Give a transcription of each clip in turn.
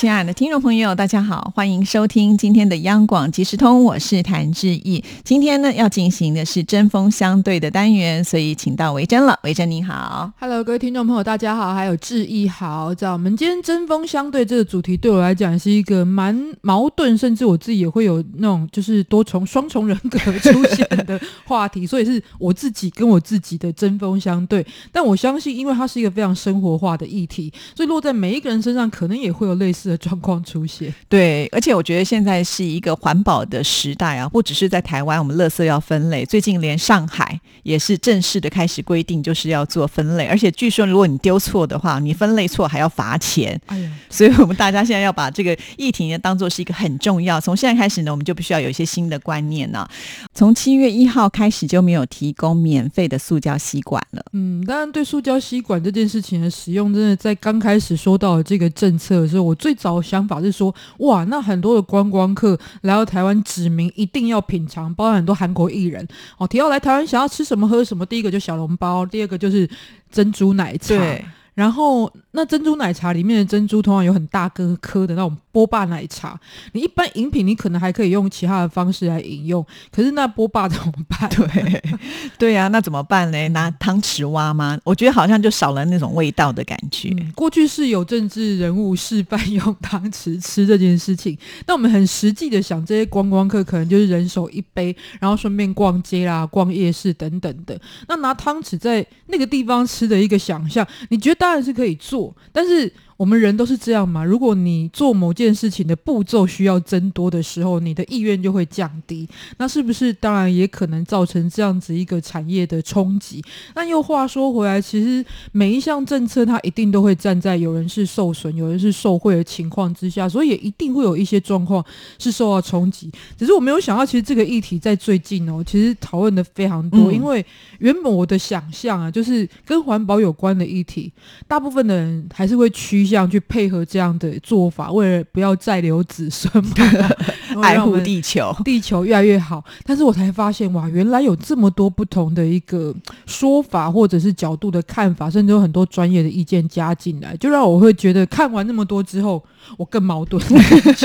亲爱的听众朋友，大家好，欢迎收听今天的央广即时通，我是谭志毅。今天呢，要进行的是针锋相对的单元，所以请到维珍了。维珍你好，Hello，各位听众朋友，大家好，还有志毅好。在我们今天针锋相对这个主题，对我来讲是一个蛮矛盾，甚至我自己也会有那种就是多重双重人格出现的话题，所以是我自己跟我自己的针锋相对。但我相信，因为它是一个非常生活化的议题，所以落在每一个人身上，可能也会有类似。的状况出现，对，而且我觉得现在是一个环保的时代啊，不只是在台湾，我们垃圾要分类，最近连上海也是正式的开始规定，就是要做分类，而且据说如果你丢错的话，你分类错还要罚钱。哎呀，所以我们大家现在要把这个议题呢当做是一个很重要，从现在开始呢，我们就必须要有一些新的观念呢。从七月一号开始就没有提供免费的塑胶吸管了。嗯，当然对塑胶吸管这件事情的使用，真的在刚开始说到这个政策的时候，我最早想法是说，哇，那很多的观光客来到台湾，指明一定要品尝，包含很多韩国艺人。哦，提到来台湾想要吃什么喝什么，第一个就小笼包，第二个就是珍珠奶茶，然后那珍珠奶茶里面的珍珠通常有很大颗颗的那种。波霸奶茶，你一般饮品你可能还可以用其他的方式来饮用，可是那波霸怎么办？对，对呀，那怎么办呢？拿汤匙挖吗？我觉得好像就少了那种味道的感觉。过去是有政治人物示范用汤匙吃这件事情，那我们很实际的想，这些观光客可能就是人手一杯，然后顺便逛街啦、逛夜市等等的。那拿汤匙在那个地方吃的一个想象，你觉得当然是可以做，但是。我们人都是这样嘛？如果你做某件事情的步骤需要增多的时候，你的意愿就会降低。那是不是当然也可能造成这样子一个产业的冲击？那又话说回来，其实每一项政策它一定都会站在有人是受损、有人是受贿的情况之下，所以也一定会有一些状况是受到冲击。只是我没有想到，其实这个议题在最近哦，其实讨论的非常多。因为原本我的想象啊，就是跟环保有关的议题，大部分的人还是会趋。这样去配合这样的做法，为了不要再留子孙，爱护地球，地球越来越好。但是我才发现，哇，原来有这么多不同的一个说法，或者是角度的看法，甚至有很多专业的意见加进来，就让我会觉得看完那么多之后。我更矛盾。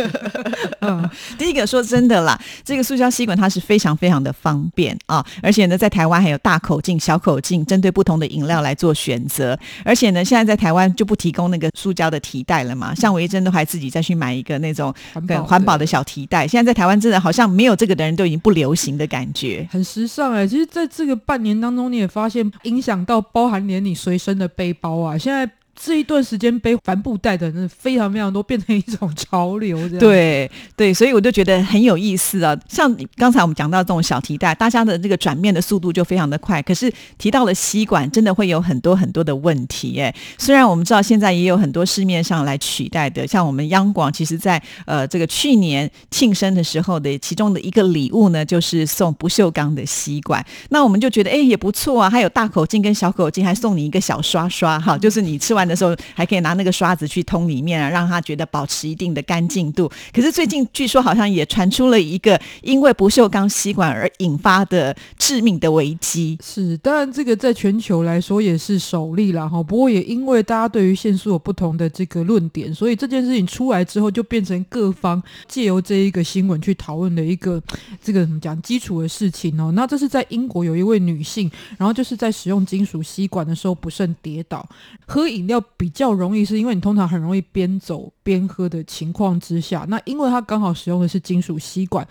嗯，第一个说真的啦，这个塑胶吸管它是非常非常的方便啊，而且呢，在台湾还有大口径、小口径，针对不同的饮料来做选择。而且呢，现在在台湾就不提供那个塑胶的提袋了嘛，像维珍都还自己再去买一个那种很环保的小提袋。现在在台湾真的好像没有这个的人都已经不流行的感觉，很时尚哎。其实，在这个半年当中，你也发现影响到包含连你随身的背包啊，现在。这一段时间背帆布袋的人非常非常多，变成一种潮流。这样对对，所以我就觉得很有意思啊。像刚才我们讲到这种小提袋，大家的这个转面的速度就非常的快。可是提到了吸管，真的会有很多很多的问题。哎，虽然我们知道现在也有很多市面上来取代的，像我们央广，其实在呃这个去年庆生的时候的其中的一个礼物呢，就是送不锈钢的吸管。那我们就觉得哎也不错啊，还有大口径跟小口径，还送你一个小刷刷哈，就是你吃完。的时候还可以拿那个刷子去通里面啊，让他觉得保持一定的干净度。可是最近据说好像也传出了一个因为不锈钢吸管而引发的致命的危机。是，当然这个在全球来说也是首例了哈。不过也因为大家对于限速有不同的这个论点，所以这件事情出来之后，就变成各方借由这一个新闻去讨论的一个这个怎么讲基础的事情哦。那这是在英国有一位女性，然后就是在使用金属吸管的时候不慎跌倒，喝饮料。要比较容易，是因为你通常很容易边走边喝的情况之下，那因为它刚好使用的是金属吸管，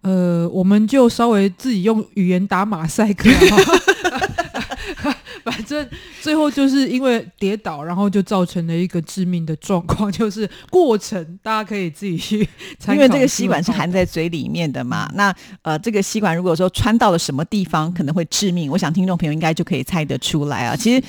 呃，我们就稍微自己用语言打马赛克，反正最后就是因为跌倒，然后就造成了一个致命的状况，就是过程大家可以自己去因为这个吸管是含在嘴里面的嘛，那呃，这个吸管如果说穿到了什么地方可能会致命，我想听众朋友应该就可以猜得出来啊，其实。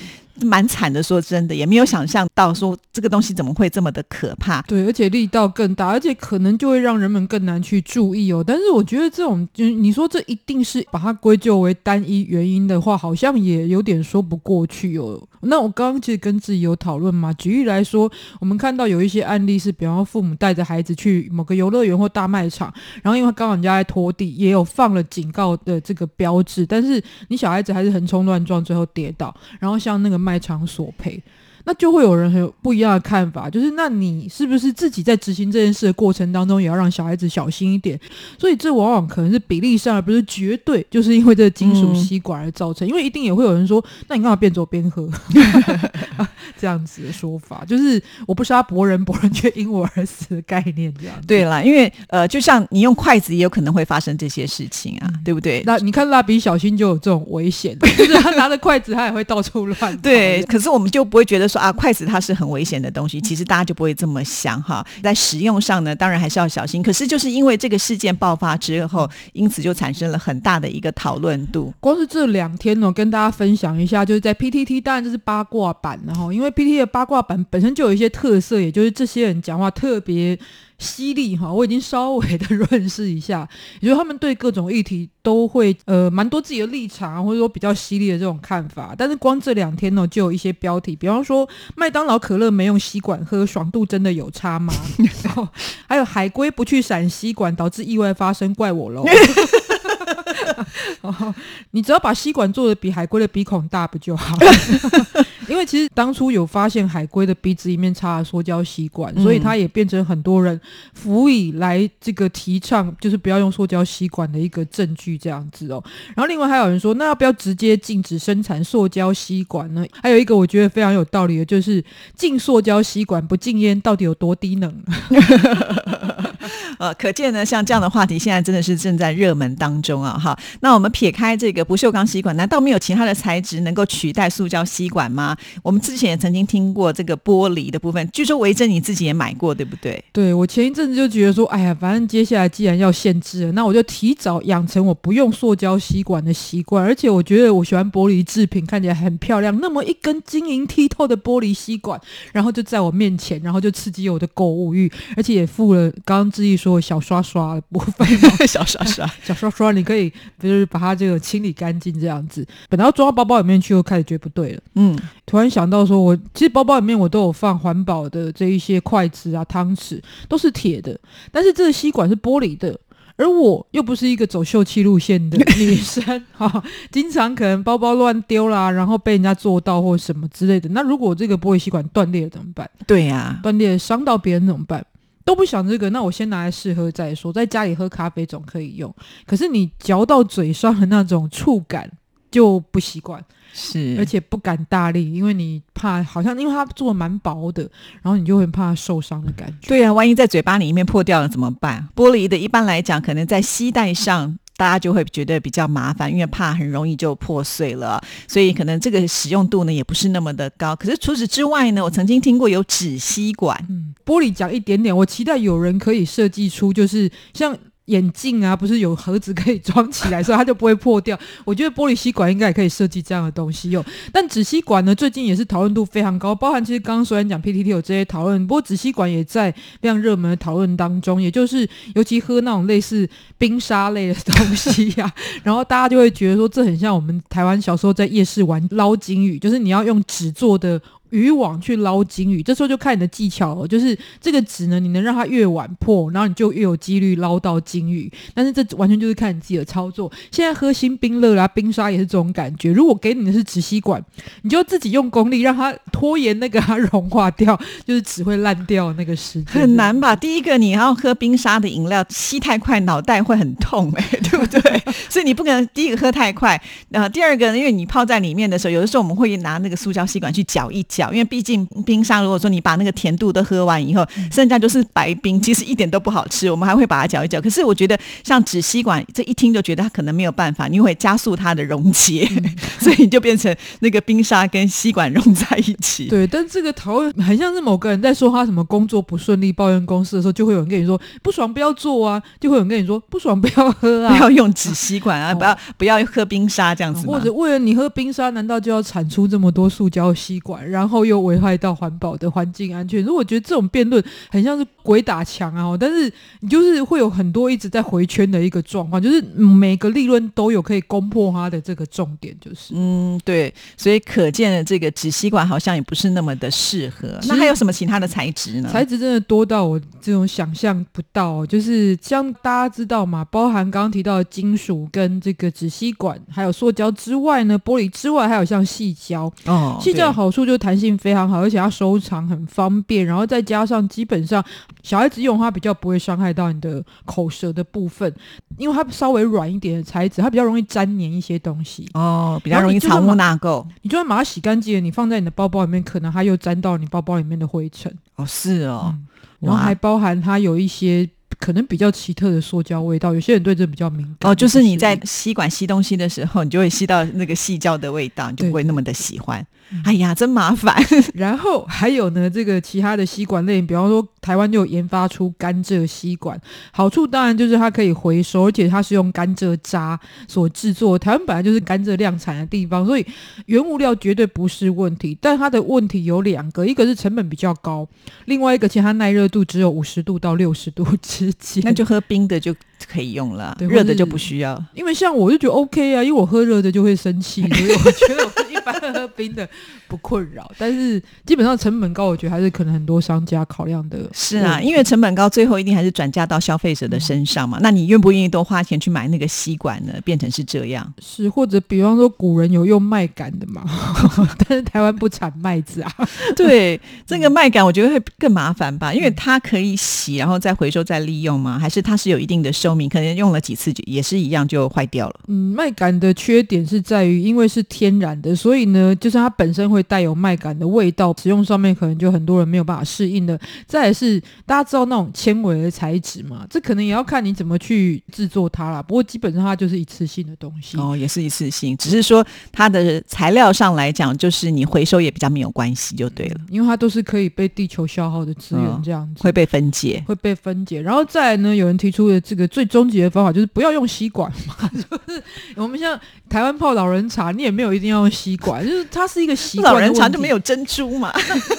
蛮惨的。说真的，也没有想象到说这个东西怎么会这么的可怕。对，而且力道更大，而且可能就会让人们更难去注意哦。但是我觉得这种，就你说这一定是把它归咎为单一原因的话，好像也有点说不过去哦。那我刚刚其实跟自己有讨论嘛，举例来说，我们看到有一些案例是，比方说父母带着孩子去某个游乐园或大卖场，然后因为刚好人家在拖地，也有放了警告的这个标志，但是你小孩子还是横冲乱撞，最后跌倒，然后向那个卖场索赔。那就会有人很有不一样的看法，就是那你是不是自己在执行这件事的过程当中，也要让小孩子小心一点？所以这往往可能是比例上，而不是绝对，就是因为这个金属吸管而造成。因为一定也会有人说，那你干嘛边走边喝？这样子的说法，就是我不杀伯仁，伯仁却因我而死的概念，这样。对啦，因为呃，就像你用筷子，也有可能会发生这些事情啊，对不对？那你看蜡笔小新就有这种危险，就是他拿着筷子，他也会到处乱。对，可是我们就不会觉得。说啊，筷子它是很危险的东西，其实大家就不会这么想哈。在使用上呢，当然还是要小心。可是就是因为这个事件爆发之后，因此就产生了很大的一个讨论度。光是这两天呢，跟大家分享一下，就是在 PTT，当然这是八卦版，然后因为 PTT 的八卦版本身就有一些特色，也就是这些人讲话特别。犀利哈，我已经稍微的认识一下，也就是他们对各种议题都会呃蛮多自己的立场，或者说比较犀利的这种看法。但是光这两天呢，就有一些标题，比方说麦当劳可乐没用吸管喝，爽度真的有差吗？然后还有海龟不去闪吸管导致意外发生，怪我喽。你只要把吸管做的比海龟的鼻孔大不就好了？因为其实当初有发现海龟的鼻子里面插了塑胶吸管，所以它也变成很多人辅以来这个提倡就是不要用塑胶吸管的一个证据这样子哦。然后另外还有人说，那要不要直接禁止生产塑胶吸管呢？还有一个我觉得非常有道理的，就是禁塑胶吸管不禁烟到底有多低能？呃，可见呢，像这样的话题现在真的是正在热门当中啊！哈，那我们撇开这个不锈钢吸管，难道没有其他的材质能够取代塑胶吸管吗？我们之前也曾经听过这个玻璃的部分，据说维珍你自己也买过，对不对？对，我前一阵子就觉得说，哎呀，反正接下来既然要限制了，那我就提早养成我不用塑胶吸管的习惯。而且我觉得我喜欢玻璃制品，看起来很漂亮，那么一根晶莹剔透的玻璃吸管，然后就在我面前，然后就刺激我的购物欲，而且也付了刚刚志毅说。小刷刷的部分，小刷刷，小刷刷，你可以就是把它这个清理干净，这样子。本来要装到包包里面去，又开始觉得不对了。嗯，突然想到说，我其实包包里面我都有放环保的这一些筷子啊、汤匙，都是铁的，但是这个吸管是玻璃的，而我又不是一个走秀气路线的 女生，哈，经常可能包包乱丢啦，然后被人家做到或什么之类的。那如果这个玻璃吸管断裂了怎么办？对呀，断裂伤到别人怎么办？都不想这个，那我先拿来试喝再说。在家里喝咖啡总可以用，可是你嚼到嘴上的那种触感就不习惯，是，而且不敢大力，因为你怕好像因为它做的蛮薄的，然后你就会怕受伤的感觉。对啊，万一在嘴巴里面破掉了怎么办？玻璃的一般来讲，可能在吸带上。大家就会觉得比较麻烦，因为怕很容易就破碎了，所以可能这个使用度呢也不是那么的高。可是除此之外呢，我曾经听过有纸吸管，玻璃讲一点点，我期待有人可以设计出就是像。眼镜啊，不是有盒子可以装起来，所以它就不会破掉。我觉得玻璃吸管应该也可以设计这样的东西用。但纸吸管呢，最近也是讨论度非常高，包含其实刚刚虽然讲 PTT 有这些讨论，不过纸吸管也在非常热门的讨论当中。也就是尤其喝那种类似冰沙类的东西呀，然后大家就会觉得说，这很像我们台湾小时候在夜市玩捞金鱼，就是你要用纸做的。渔网去捞金鱼，这时候就看你的技巧了。就是这个纸呢，你能让它越晚破，然后你就越有几率捞到金鱼。但是这完全就是看你自己的操作。现在喝新冰乐啦、冰沙也是这种感觉。如果给你的是纸吸管，你就自己用功力让它拖延那个它 融化掉，就是纸会烂掉那个时间。很难吧？第一个你要喝冰沙的饮料，吸太快脑袋会很痛哎，对不对？所以你不可能第一个喝太快。然呃，第二个，因为你泡在里面的时候，有的时候我们会拿那个塑胶吸管去搅一搅。搅，因为毕竟冰沙如果说你把那个甜度都喝完以后，剩下就是白冰，其实一点都不好吃。我们还会把它搅一搅。可是我觉得像纸吸管，这一听就觉得它可能没有办法，你会加速它的溶解，所以你就变成那个冰沙跟吸管融在一起。对，但这个讨论很像是某个人在说他什么工作不顺利、抱怨公司的时候，就会有人跟你说不爽不要做啊，就会有人跟你说不爽不要喝啊，不要用纸吸管啊，不要不要喝冰沙这样子，或者为了你喝冰沙，难道就要产出这么多塑胶吸管，然后又危害到环保的环境安全？如果觉得这种辩论很像是鬼打墙啊，但是你就是会有很多一直在回圈的一个状况，就是每个利润都有可以攻破它的这个重点，就是嗯对，所以可见的这个纸吸管好像也不是那么的适合。那还有什么其他的材质呢？材质真的多到我这种想象不到，就是像大家知道嘛，包含刚刚提到的金属跟这个纸吸管，还有塑胶之外呢，玻璃之外还有像细胶。哦，细胶的好处就是弹性非常好，而且它收藏很方便，然后再加上基本上小孩子用它比较不会伤害到你的口舌的部分，因为它稍微软一点的材质，它比较容易粘黏一些东西。哦，比较容易藏污纳垢。你就算把它洗干净了，你放在你的包包里面，可能它又粘到你包包里面的灰尘。哦，是哦，然后还包含它有一些可能比较奇特的塑胶味道，有些人对这比较敏感。哦，就是你在吸管吸东西的时候，你就会吸到那个细胶的味道，你就不会那么的喜欢。哎呀，真麻烦。然后还有呢，这个其他的吸管类，比方说台湾就有研发出甘蔗吸管，好处当然就是它可以回收，而且它是用甘蔗渣所制作。台湾本来就是甘蔗量产的地方，所以原物料绝对不是问题。但它的问题有两个，一个是成本比较高，另外一个其实它耐热度只有五十度到六十度之间，那就喝冰的就可以用了，热的就不需要。因为像我就觉得 OK 啊，因为我喝热的就会生气，所以我觉得 般喝冰的。不困扰，但是基本上成本高，我觉得还是可能很多商家考量的。是啊，因为成本高，最后一定还是转嫁到消费者的身上嘛。那你愿不愿意多花钱去买那个吸管呢？变成是这样，是或者比方说古人有用麦秆的嘛，但是台湾不产麦子啊。对，这个麦秆我觉得会更麻烦吧，因为它可以洗，然后再回收再利用吗？还是它是有一定的寿命，可能用了几次就也是一样就坏掉了？嗯，麦秆的缺点是在于，因为是天然的，所以呢，就是它本身会。带有麦秆的味道，使用上面可能就很多人没有办法适应的。再是大家知道那种纤维的材质嘛，这可能也要看你怎么去制作它啦。不过基本上它就是一次性的东西哦，也是一次性，只是说它的材料上来讲，就是你回收也比较没有关系，就对了，因为它都是可以被地球消耗的资源，这样子会被分解，会被分解。然后再来呢，有人提出的这个最终极的方法就是不要用吸管嘛，就是我们像台湾泡老人茶，你也没有一定要用吸管，就是它是一个习惯。老人常就没有珍珠嘛？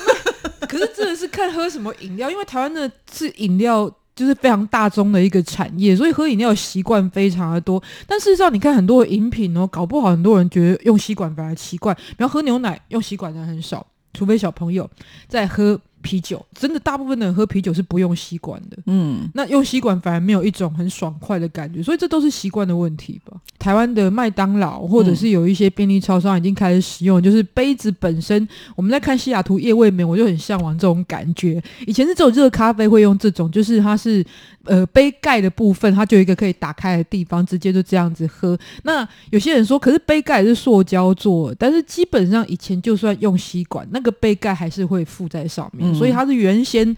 可是真的是看喝什么饮料，因为台湾的是饮料就是非常大宗的一个产业，所以喝饮料习惯非常的多。但事实上，你看很多饮品哦，搞不好很多人觉得用吸管反而奇怪。然后喝牛奶用吸管的很少，除非小朋友在喝。啤酒真的，大部分的人喝啤酒是不用吸管的。嗯，那用吸管反而没有一种很爽快的感觉，所以这都是习惯的问题吧。台湾的麦当劳或者是有一些便利超商已经开始使用，就是杯子本身。我们在看西雅图夜未眠，我就很向往这种感觉。以前是只有热咖啡会用这种，就是它是呃杯盖的部分，它就有一个可以打开的地方，直接就这样子喝。那有些人说，可是杯盖是塑胶做，但是基本上以前就算用吸管，那个杯盖还是会附在上面。所以它是原先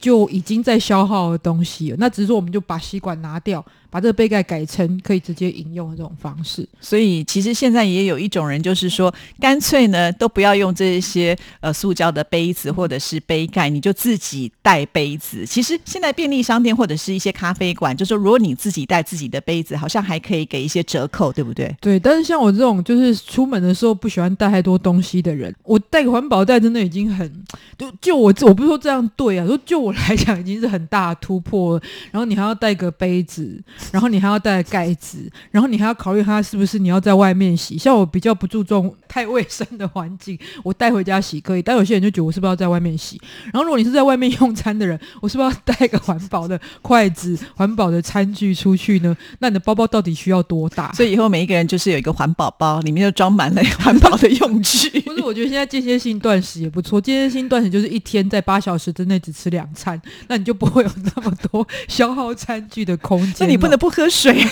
就已经在消耗的东西了，那只是说我们就把吸管拿掉。把这个杯盖改成可以直接饮用的这种方式，所以其实现在也有一种人，就是说干脆呢都不要用这些呃塑胶的杯子或者是杯盖，你就自己带杯子。其实现在便利商店或者是一些咖啡馆，就说如果你自己带自己的杯子，好像还可以给一些折扣，对不对？对。但是像我这种就是出门的时候不喜欢带太多东西的人，我带个环保袋真的已经很就就我我不是说这样对啊，说就我来讲已经是很大的突破了。然后你还要带个杯子。然后你还要带盖子，然后你还要考虑它是不是你要在外面洗。像我比较不注重太卫生的环境，我带回家洗可以。但有些人就觉得我是不是要在外面洗？然后如果你是在外面用餐的人，我是不是要带个环保的筷子、环保的餐具出去呢？那你的包包到底需要多大？所以以后每一个人就是有一个环保包，里面就装满了 环保的用具。不是，我觉得现在间歇性断食也不错。间歇性断食就是一天在八小时之内只吃两餐，那你就不会有那么多消耗餐具的空间。那你不能。不喝水，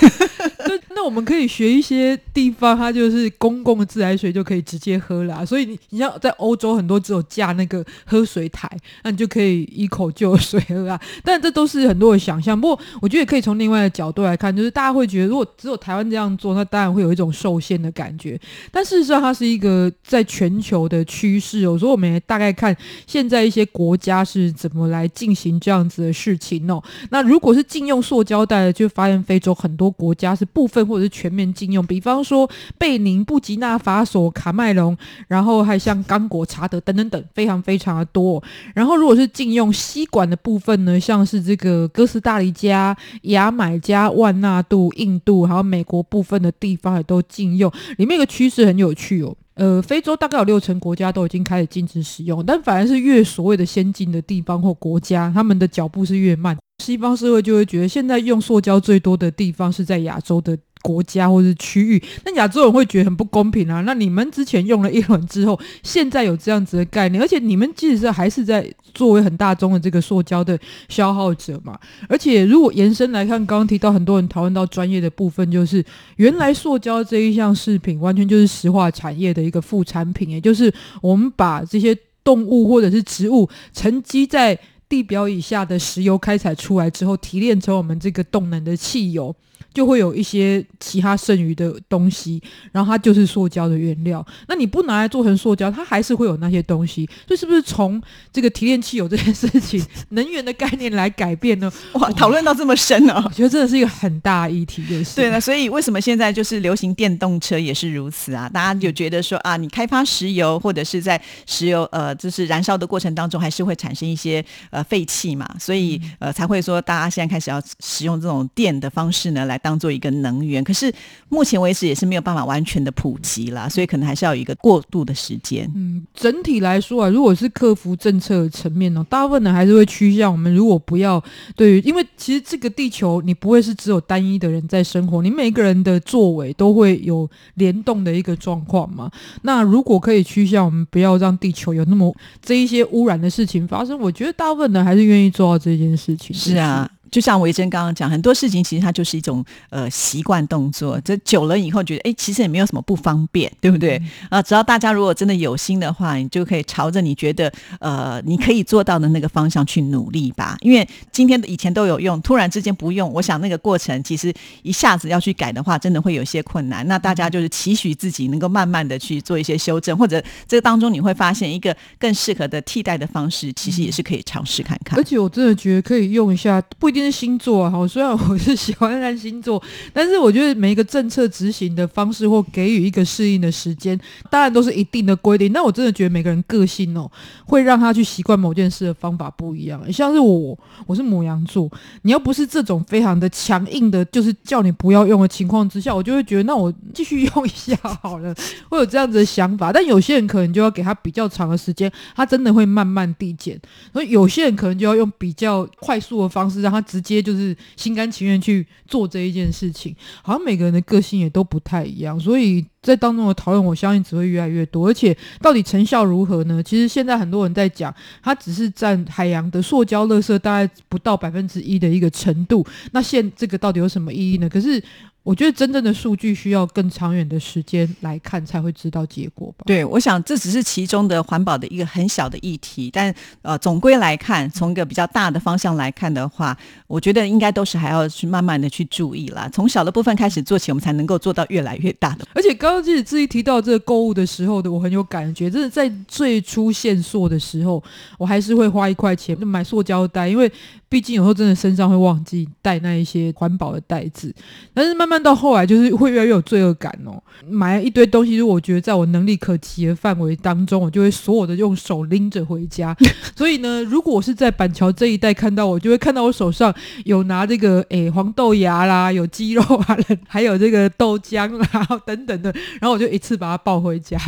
那我们可以学一些地方，它就是公共的自来水就可以直接喝啦。所以你你像在欧洲很多只有架那个喝水台，那你就可以一口就有水喝啊。但这都是很多的想象。不过我觉得也可以从另外的角度来看，就是大家会觉得如果只有台湾这样做，那当然会有一种受限的感觉。但事实上，它是一个在全球的趋势。有时候我们也大概看现在一些国家是怎么来进行这样子的事情哦。那如果是禁用塑胶袋，就发现非洲很多国家是不部分或者是全面禁用。比方说贝宁、布吉纳法索、卡麦隆，然后还像刚果、查德等等等，非常非常的多。然后如果是禁用吸管的部分呢，像是这个哥斯达黎加、牙买加、万纳度、印度，还有美国部分的地方也都禁用。里面一个趋势很有趣哦。呃，非洲大概有六成国家都已经开始禁止使用，但反而是越所谓的先进的地方或国家，他们的脚步是越慢。西方社会就会觉得，现在用塑胶最多的地方是在亚洲的。国家或者区域，那亚洲人会觉得很不公平啊！那你们之前用了一轮之后，现在有这样子的概念，而且你们即使是还是在作为很大宗的这个塑胶的消耗者嘛。而且如果延伸来看，刚刚提到很多人讨论到专业的部分，就是原来塑胶这一项饰品完全就是石化产业的一个副产品，也就是我们把这些动物或者是植物沉积在地表以下的石油开采出来之后，提炼成我们这个动能的汽油。就会有一些其他剩余的东西，然后它就是塑胶的原料。那你不拿来做成塑胶，它还是会有那些东西。所以是不是从这个提炼汽油这件事情，能源的概念来改变呢？哇，讨论到这么深呢？我觉得真的是一个很大议题，就是。对了，所以为什么现在就是流行电动车也是如此啊？大家就觉得说啊，你开发石油或者是在石油呃就是燃烧的过程当中，还是会产生一些呃废气嘛，所以呃才会说大家现在开始要使用这种电的方式呢来。当做一个能源，可是目前为止也是没有办法完全的普及啦，所以可能还是要有一个过渡的时间。嗯，整体来说啊，如果是克服政策层面呢，大部分呢还是会趋向我们如果不要对于，因为其实这个地球你不会是只有单一的人在生活，你每个人的作为都会有联动的一个状况嘛。那如果可以趋向我们不要让地球有那么这一些污染的事情发生，我觉得大部分人还是愿意做到这件事情。是啊。就像维珍刚刚讲，很多事情其实它就是一种呃习惯动作，这久了以后觉得哎，其实也没有什么不方便，对不对？啊，只要大家如果真的有心的话，你就可以朝着你觉得呃你可以做到的那个方向去努力吧。因为今天以前都有用，突然之间不用，我想那个过程其实一下子要去改的话，真的会有些困难。那大家就是期许自己能够慢慢的去做一些修正，或者这个当中你会发现一个更适合的替代的方式，其实也是可以尝试看看。而且我真的觉得可以用一下，不一定。星座啊，虽然我是喜欢看星座，但是我觉得每一个政策执行的方式或给予一个适应的时间，当然都是一定的规定。那我真的觉得每个人个性哦，会让他去习惯某件事的方法不一样。像是我，我是母羊座，你要不是这种非常的强硬的，就是叫你不要用的情况之下，我就会觉得那我继续用一下好了，会有这样子的想法。但有些人可能就要给他比较长的时间，他真的会慢慢递减。所以有些人可能就要用比较快速的方式，让他。直接就是心甘情愿去做这一件事情，好像每个人的个性也都不太一样，所以在当中的讨论，我相信只会越来越多。而且到底成效如何呢？其实现在很多人在讲，它只是占海洋的塑胶垃圾大概不到百分之一的一个程度。那现这个到底有什么意义呢？可是。我觉得真正的数据需要更长远的时间来看，才会知道结果吧。对，我想这只是其中的环保的一个很小的议题，但呃，总归来看，从一个比较大的方向来看的话，我觉得应该都是还要去慢慢的去注意啦。从小的部分开始做起，我们才能够做到越来越大的。而且刚刚自己自己提到这个购物的时候的，我很有感觉，就是在最初限塑的时候，我还是会花一块钱就买塑胶袋，因为。毕竟有时候真的身上会忘记带那一些环保的袋子，但是慢慢到后来就是会越来越有罪恶感哦。买了一堆东西，如果我觉得在我能力可及的范围当中，我就会所有的用手拎着回家。所以呢，如果我是在板桥这一带看到，我就会看到我手上有拿这个诶黄豆芽啦，有鸡肉啊，还有这个豆浆啦 等等的，然后我就一次把它抱回家。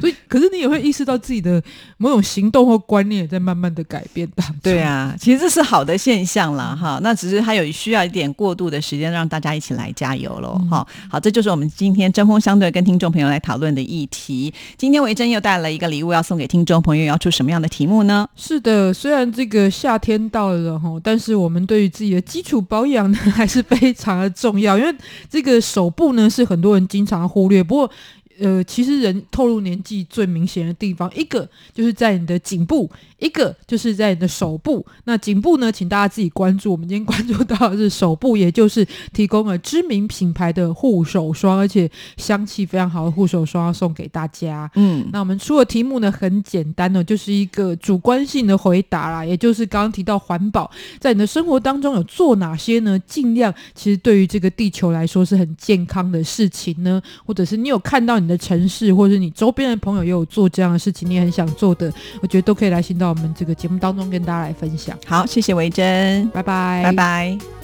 所以，可是你也会意识到自己的某种行动或观念也在慢慢的改变当中。对啊，其实这是好的。现象了哈，那只是还有需要一点过渡的时间，让大家一起来加油。油喽！哈、好，这就是我们今天针锋相对跟听众朋友来讨论的议题。今天维珍又带了一个礼物要送给听众朋友，要出什么样的题目呢？是的，虽然这个夏天到了哈，但是我们对于自己的基础保养呢 还是非常的重要，因为这个手部呢是很多人经常忽略，不过。呃，其实人透露年纪最明显的地方，一个就是在你的颈部，一个就是在你的手部。那颈部呢，请大家自己关注。我们今天关注到的是手部，也就是提供了知名品牌的护手霜，而且香气非常好的护手霜要送给大家。嗯，那我们出的题目呢很简单呢，就是一个主观性的回答啦，也就是刚刚提到环保，在你的生活当中有做哪些呢？尽量其实对于这个地球来说是很健康的事情呢，或者是你有看到你的城市，或者是你周边的朋友也有做这样的事情，你也很想做的，我觉得都可以来信到我们这个节目当中跟大家来分享。好，谢谢维珍，拜拜，拜拜。